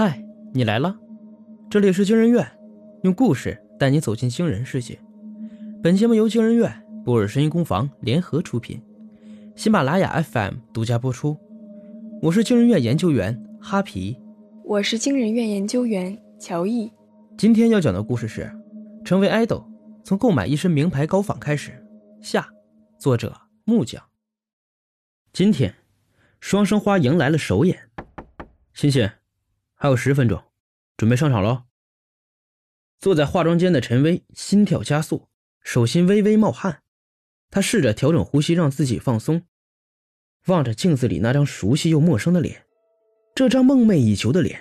嗨，你来了，这里是惊人院，用故事带你走进惊人世界。本节目由惊人院、布尔声音工坊联合出品，喜马拉雅 FM 独家播出。我是惊人院研究员哈皮，我是惊人院研究员乔毅。今天要讲的故事是《成为爱豆从购买一身名牌高仿开始》下，作者木匠。今天，双生花迎来了首演，欣欣。还有十分钟，准备上场喽。坐在化妆间的陈薇心跳加速，手心微微冒汗。她试着调整呼吸，让自己放松，望着镜子里那张熟悉又陌生的脸，这张梦寐以求的脸。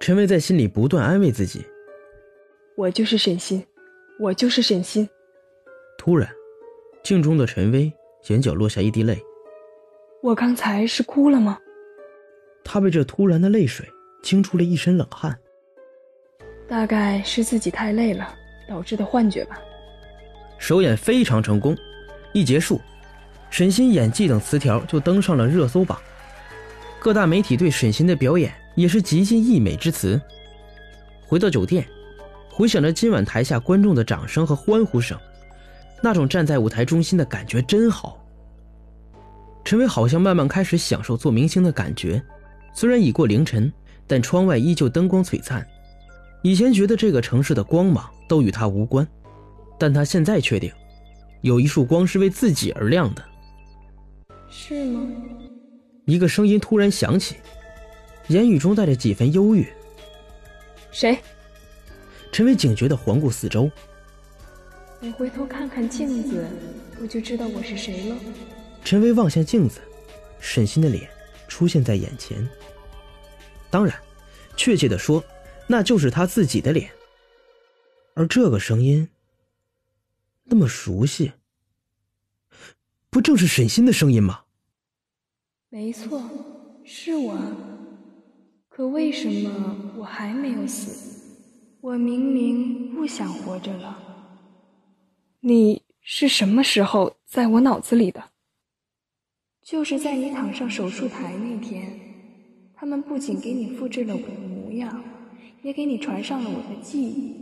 陈薇在心里不断安慰自己：“我就是沈心，我就是沈心。”突然，镜中的陈薇眼角落下一滴泪。我刚才是哭了吗？他被这突然的泪水惊出了一身冷汗，大概是自己太累了导致的幻觉吧。首演非常成功，一结束，沈心演技等词条就登上了热搜榜，各大媒体对沈心的表演也是极尽溢美之词。回到酒店，回想着今晚台下观众的掌声和欢呼声，那种站在舞台中心的感觉真好。陈伟好像慢慢开始享受做明星的感觉。虽然已过凌晨，但窗外依旧灯光璀璨。以前觉得这个城市的光芒都与他无关，但他现在确定，有一束光是为自己而亮的。是吗？一个声音突然响起，言语中带着几分忧郁。谁？陈伟警觉的环顾四周。你回头看看镜子，我就知道我是谁了？陈威望向镜子，沈心的脸出现在眼前。当然，确切的说，那就是他自己的脸。而这个声音那么熟悉，不正是沈心的声音吗？没错，是我。可为什么我还没有死？我明明不想活着了。你是什么时候在我脑子里的？就是在你躺上手术台那天。他们不仅给你复制了我的模样，也给你传上了我的记忆。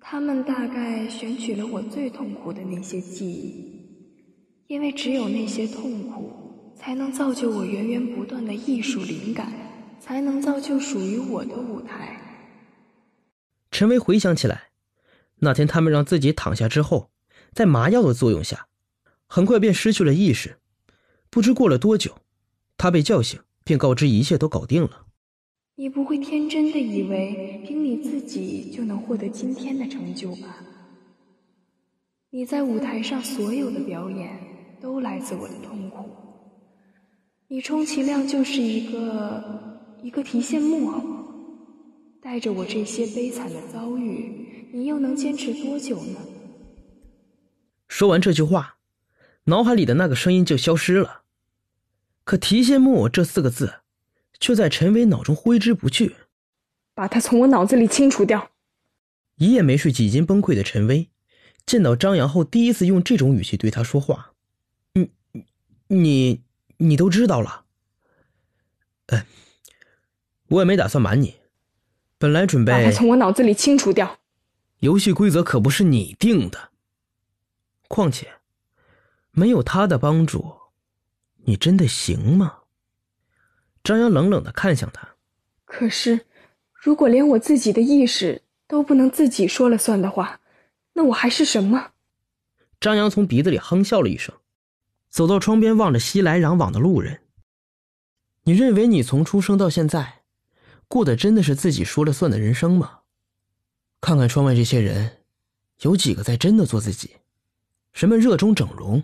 他们大概选取了我最痛苦的那些记忆，因为只有那些痛苦，才能造就我源源不断的艺术灵感，才能造就属于我的舞台。陈薇回想起来，那天他们让自己躺下之后，在麻药的作用下，很快便失去了意识。不知过了多久，他被叫醒。便告知一切都搞定了。你不会天真的以为凭你自己就能获得今天的成就吧？你在舞台上所有的表演都来自我的痛苦。你充其量就是一个一个提线木偶，带着我这些悲惨的遭遇，你又能坚持多久呢？说完这句话，脑海里的那个声音就消失了。可“提线木偶”这四个字，却在陈伟脑中挥之不去。把它从我脑子里清除掉。一夜没睡、几近崩溃的陈威，见到张扬后，第一次用这种语气对他说话：“你、你、你都知道了？”“哎，我也没打算瞒你。本来准备……把它从我脑子里清除掉。游戏规则可不是你定的。况且，没有他的帮助。”你真的行吗？张扬冷冷的看向他。可是，如果连我自己的意识都不能自己说了算的话，那我还是什么？张扬从鼻子里哼笑了一声，走到窗边，望着熙来攘往的路人。你认为你从出生到现在，过的真的是自己说了算的人生吗？看看窗外这些人，有几个在真的做自己？人们热衷整容，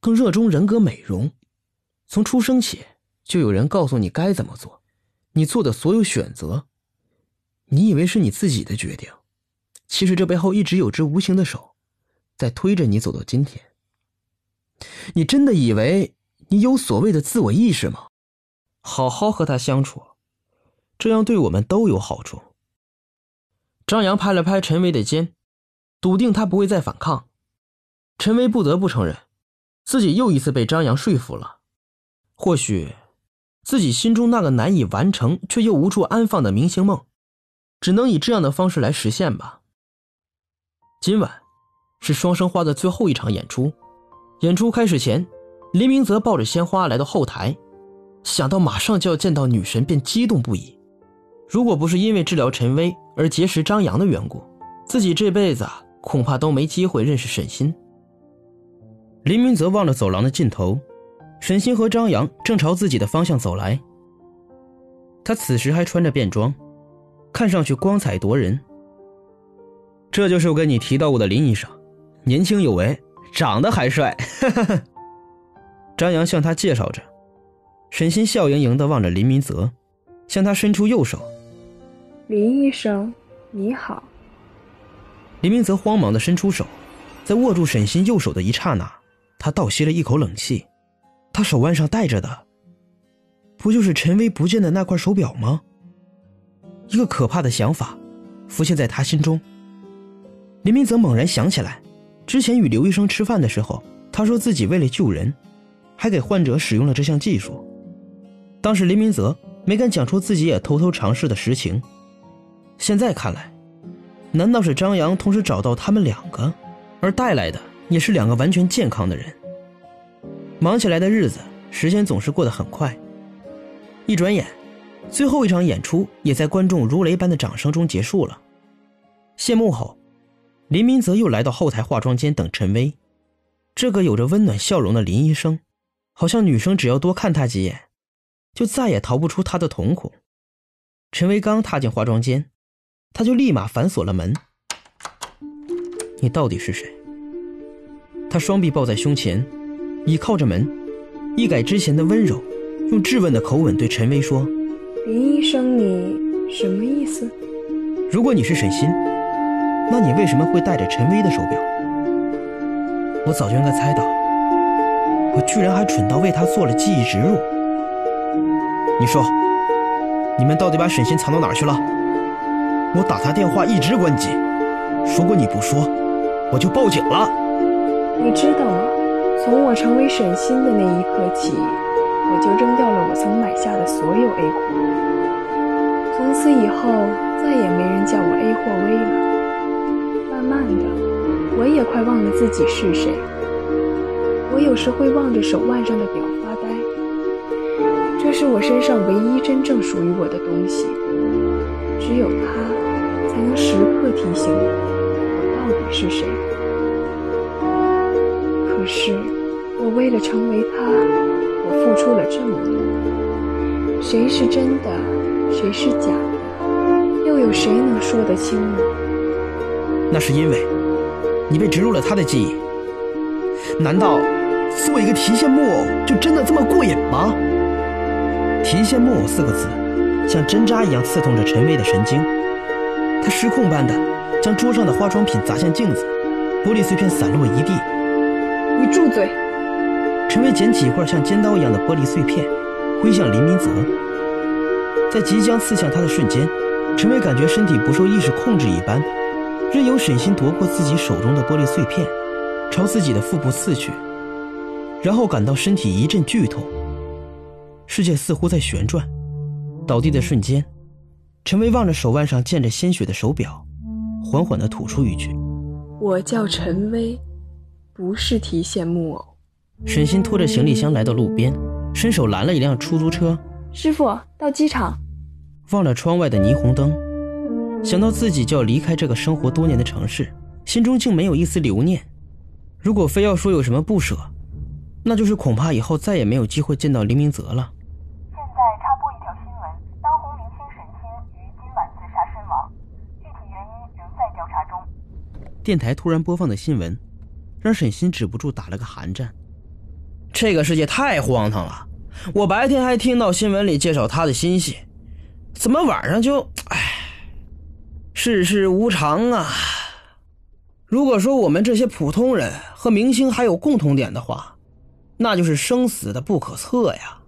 更热衷人格美容。从出生起，就有人告诉你该怎么做，你做的所有选择，你以为是你自己的决定，其实这背后一直有只无形的手，在推着你走到今天。你真的以为你有所谓的自我意识吗？好好和他相处，这样对我们都有好处。张扬拍了拍陈威的肩，笃定他不会再反抗。陈威不得不承认，自己又一次被张扬说服了。或许，自己心中那个难以完成却又无处安放的明星梦，只能以这样的方式来实现吧。今晚是双生花的最后一场演出，演出开始前，林明泽抱着鲜花来到后台，想到马上就要见到女神，便激动不已。如果不是因为治疗陈薇而结识张扬的缘故，自己这辈子恐怕都没机会认识沈心。林明泽望着走廊的尽头。沈星和张扬正朝自己的方向走来。他此时还穿着便装，看上去光彩夺人。这就是我跟你提到过的林医生，年轻有为，长得还帅。张扬向他介绍着。沈星笑盈盈的望着林明泽，向他伸出右手。林医生，你好。林明泽慌忙的伸出手，在握住沈星右手的一刹那，他倒吸了一口冷气。他手腕上戴着的，不就是陈薇不见的那块手表吗？一个可怕的想法浮现在他心中。林明泽猛然想起来，之前与刘医生吃饭的时候，他说自己为了救人，还给患者使用了这项技术。当时林明泽没敢讲出自己也偷偷尝试的实情。现在看来，难道是张扬同时找到他们两个，而带来的也是两个完全健康的人？忙起来的日子，时间总是过得很快。一转眼，最后一场演出也在观众如雷般的掌声中结束了。谢幕后，林明泽又来到后台化妆间等陈薇。这个有着温暖笑容的林医生，好像女生只要多看他几眼，就再也逃不出他的瞳孔。陈薇刚踏进化妆间，他就立马反锁了门。你到底是谁？他双臂抱在胸前。倚靠着门，一改之前的温柔，用质问的口吻对陈薇说：“林医生，你什么意思？如果你是沈心，那你为什么会戴着陈薇的手表？我早就应该猜到，我居然还蠢到为他做了记忆植入。你说，你们到底把沈心藏到哪儿去了？我打他电话一直关机，如果你不说，我就报警了。你知道吗？”从我成为沈心的那一刻起，我就扔掉了我曾买下的所有 A 货。从此以后，再也没人叫我 A 货威了。慢慢的，我也快忘了自己是谁。我有时会望着手腕上的表发呆，这是我身上唯一真正属于我的东西，只有它才能时刻提醒我，我到底是谁。可是。我为了成为他，我付出了这么多。谁是真的，谁是假的，又有谁能说得清呢？那是因为，你被植入了他的记忆。难道做一个提线木偶就真的这么过瘾吗？提线木偶四个字，像针扎一样刺痛着陈薇的神经。他失控般的将桌上的化妆品砸向镜子，玻璃碎片散落一地。你住嘴！陈薇捡起一块像尖刀一样的玻璃碎片，挥向林明泽。在即将刺向他的瞬间，陈薇感觉身体不受意识控制一般，任由沈心夺过自己手中的玻璃碎片，朝自己的腹部刺去，然后感到身体一阵剧痛，世界似乎在旋转。倒地的瞬间，陈薇望着手腕上溅着鲜血的手表，缓缓地吐出一句：“我叫陈薇，不是提线木偶。”沈心拖着行李箱来到路边，伸手拦了一辆出租车。师傅，到机场。望了窗外的霓虹灯，想到自己就要离开这个生活多年的城市，心中竟没有一丝留念。如果非要说有什么不舍，那就是恐怕以后再也没有机会见到黎明泽了。现在插播一条新闻：当红明星沈星于今晚自杀身亡，具体原因仍在调查中。电台突然播放的新闻，让沈心止不住打了个寒战。这个世界太荒唐了！我白天还听到新闻里介绍他的新戏，怎么晚上就……唉，世事无常啊！如果说我们这些普通人和明星还有共同点的话，那就是生死的不可测呀！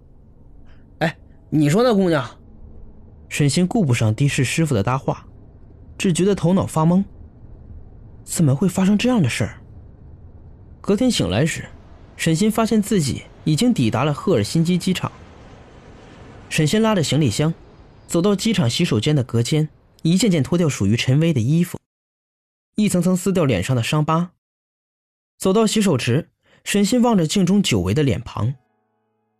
哎，你说那姑娘？沈星顾不上的士师傅的搭话，只觉得头脑发懵。怎么会发生这样的事儿？隔天醒来时。沈心发现自己已经抵达了赫尔辛基机场。沈心拉着行李箱，走到机场洗手间的隔间，一件件脱掉属于陈薇的衣服，一层层撕掉脸上的伤疤。走到洗手池，沈心望着镜中久违的脸庞，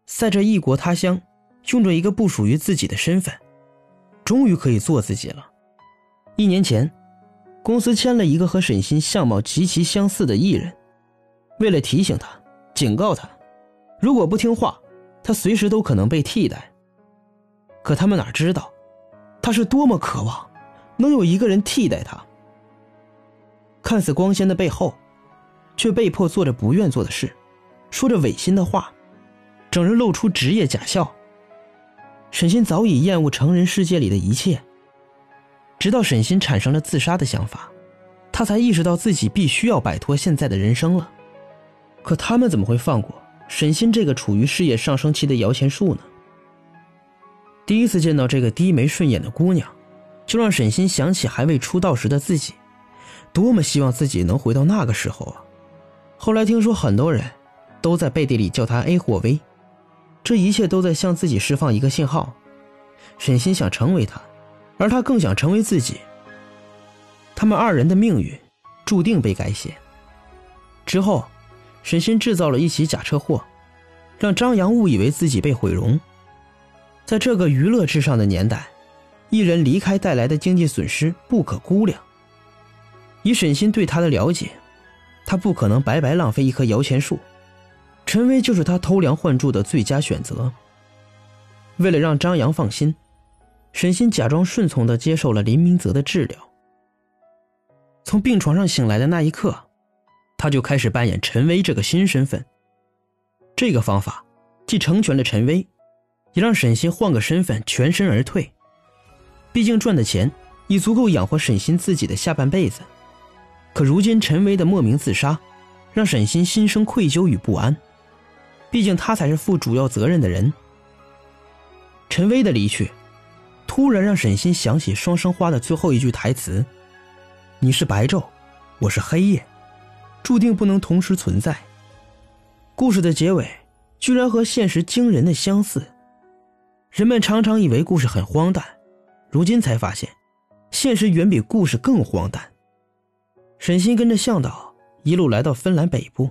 在这异国他乡，用着一个不属于自己的身份，终于可以做自己了。一年前，公司签了一个和沈心相貌极其相似的艺人，为了提醒他、警告他，如果不听话，他随时都可能被替代。可他们哪知道，他是多么渴望能有一个人替代他。看似光鲜的背后，却被迫做着不愿做的事，说着违心的话，整日露出职业假笑。沈心早已厌恶成人世界里的一切，直到沈心产生了自杀的想法，他才意识到自己必须要摆脱现在的人生了。可他们怎么会放过沈心这个处于事业上升期的摇钱树呢？第一次见到这个低眉顺眼的姑娘，就让沈心想起还未出道时的自己，多么希望自己能回到那个时候啊！后来听说很多人都在背地里叫她 A 或 V，这一切都在向自己释放一个信号。沈心想成为他，而他更想成为自己。他们二人的命运注定被改写。之后，沈心制造了一起假车祸，让张扬误以为自己被毁容。在这个娱乐至上的年代，一人离开带来的经济损失不可估量。以沈心对他的了解，他不可能白白浪费一棵摇钱树。陈威就是他偷梁换柱的最佳选择。为了让张扬放心，沈心假装顺从地接受了林明泽的治疗。从病床上醒来的那一刻，他就开始扮演陈威这个新身份。这个方法既成全了陈威。也让沈心换个身份全身而退，毕竟赚的钱已足够养活沈心自己的下半辈子。可如今陈威的莫名自杀，让沈心心生愧疚与不安。毕竟他才是负主要责任的人。陈威的离去，突然让沈心想起《双生花》的最后一句台词：“你是白昼，我是黑夜，注定不能同时存在。”故事的结尾居然和现实惊人的相似。人们常常以为故事很荒诞，如今才发现，现实远比故事更荒诞。沈心跟着向导一路来到芬兰北部，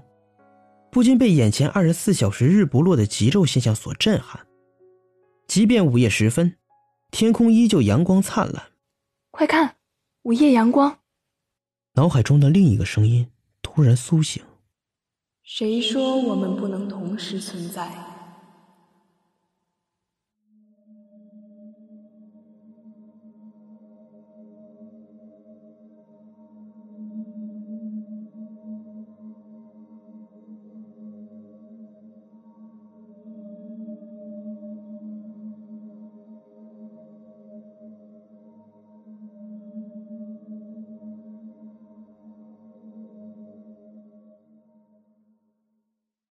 不禁被眼前二十四小时日不落的极昼现象所震撼。即便午夜时分，天空依旧阳光灿烂。快看，午夜阳光！脑海中的另一个声音突然苏醒：谁说我们不能同时存在？